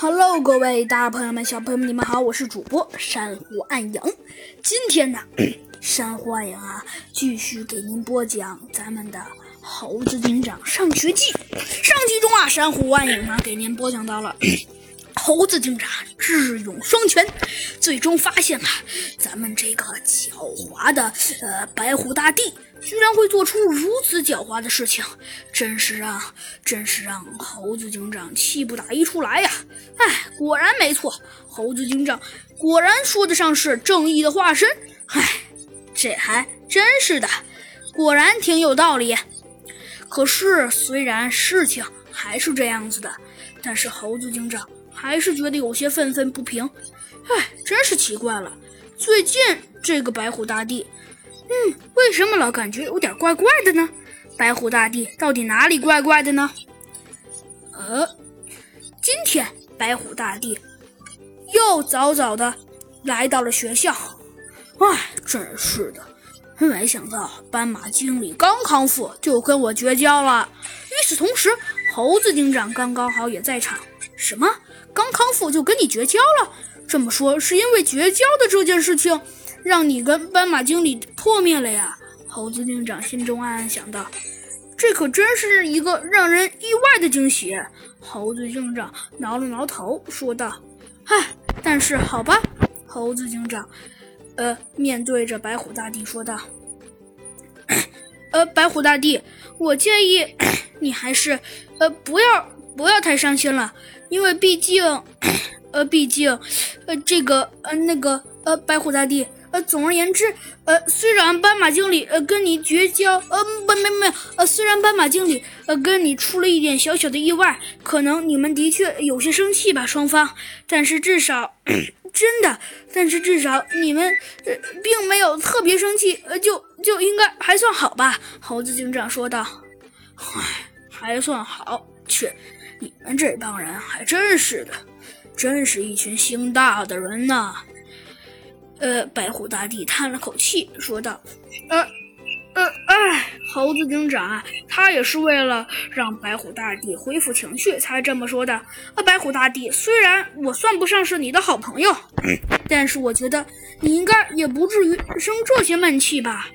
Hello，各位大朋友们、小朋友们，你们好，我是主播珊瑚暗影。今天呢，珊瑚暗影啊，继续给您播讲咱们的《猴子警长上学记》。上集中啊，珊瑚暗影呢给您播讲到了 猴子警长智勇双全，最终发现啊，咱们这个狡猾的呃白虎大帝。居然会做出如此狡猾的事情，真是让真是让猴子警长气不打一处来呀！哎，果然没错，猴子警长果然说得上是正义的化身。哎，这还真是的，果然挺有道理。可是，虽然事情还是这样子的，但是猴子警长还是觉得有些愤愤不平。哎，真是奇怪了，最近这个白虎大帝。嗯，为什么老感觉有点怪怪的呢？白虎大帝到底哪里怪怪的呢？呃，今天白虎大帝又早早的来到了学校。哎，真是的，没想到斑马经理刚康复就跟我绝交了。与此同时，猴子警长刚刚好也在场。什么？刚康复就跟你绝交了？这么说是因为绝交的这件事情？让你跟斑马经理破灭了呀！猴子警长心中暗暗想到，这可真是一个让人意外的惊喜。猴子警长挠了挠头，说道：“唉，但是好吧。”猴子警长，呃，面对着白虎大帝说道：“呃，白虎大帝，我建议你还是，呃，不要不要太伤心了，因为毕竟，呃，毕竟，呃，这个，呃，那个，呃，白虎大帝。”呃，总而言之，呃，虽然斑马经理呃跟你绝交，呃，不，没没有，呃，虽然斑马经理呃跟你出了一点小小的意外，可能你们的确有些生气吧，双方，但是至少 真的，但是至少你们呃并没有特别生气，呃，就就应该还算好吧。猴子警长说道。唉，还算好，却，你们这帮人还真是的，真是一群心大的人呐。呃，白虎大帝叹了口气，说道：“呃，呃，哎，猴子警长，他也是为了让白虎大帝恢复情绪才这么说的。啊，白虎大帝，虽然我算不上是你的好朋友，但是我觉得你应该也不至于生这些闷气吧？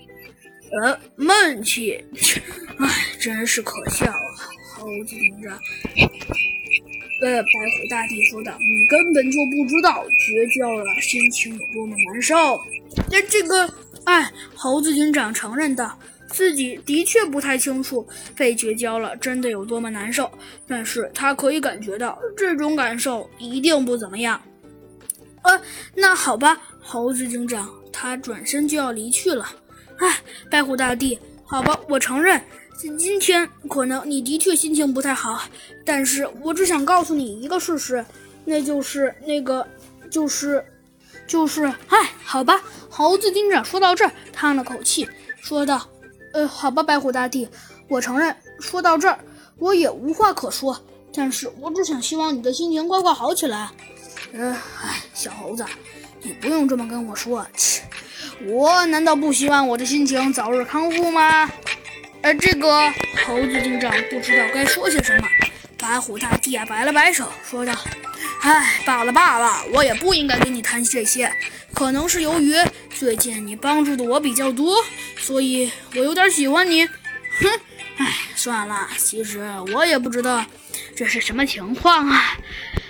呃，闷气，哎，真是可笑啊，猴子警长。”呃，白虎大帝说道：“你根本就不知道绝交了，心情有多么难受。”那这个，哎，猴子警长承认道：“自己的确不太清楚被绝交了真的有多么难受，但是他可以感觉到这种感受一定不怎么样。”呃，那好吧，猴子警长，他转身就要离去了。哎，白虎大帝，好吧，我承认。今天可能你的确心情不太好，但是我只想告诉你一个事实，那就是那个，就是，就是，哎，好吧。猴子警长说到这儿，叹了口气，说道：“呃，好吧，白虎大帝，我承认，说到这儿，我也无话可说。但是我只想希望你的心情快快好起来。呃，哎，小猴子，你不用这么跟我说，切，我难道不希望我的心情早日康复吗？”而这个猴子警长不知道该说些什么，白虎大帝啊摆了摆手，说道：“唉，罢了罢了，我也不应该跟你谈这些。可能是由于最近你帮助的我比较多，所以我有点喜欢你。哼，唉，算了，其实我也不知道这是什么情况啊。”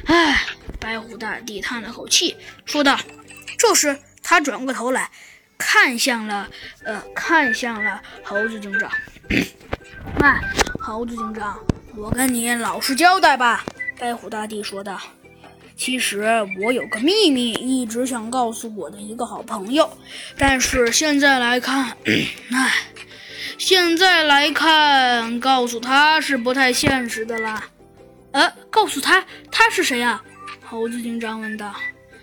唉，白虎大帝叹了口气，说道。这时他转过头来，看向了呃，看向了猴子警长。哎，猴子警长，我跟你老实交代吧。”白虎大帝说道，“其实我有个秘密，一直想告诉我的一个好朋友，但是现在来看，哎，现在来看，告诉他是不太现实的啦。”“呃，告诉他，他是谁呀？”猴子警长问道。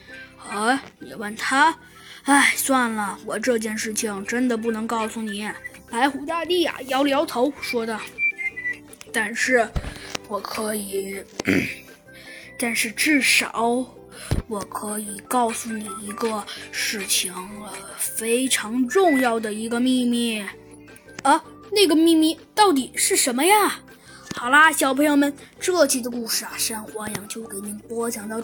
“啊，你问他？哎，算了，我这件事情真的不能告诉你。”白虎大帝呀，摇了摇头，说道：“但是，我可以，但是至少，我可以告诉你一个事情，呃非常重要的一个秘密。啊，那个秘密到底是什么呀？”好啦，小朋友们，这期的故事啊，山花羊就给您播讲到这。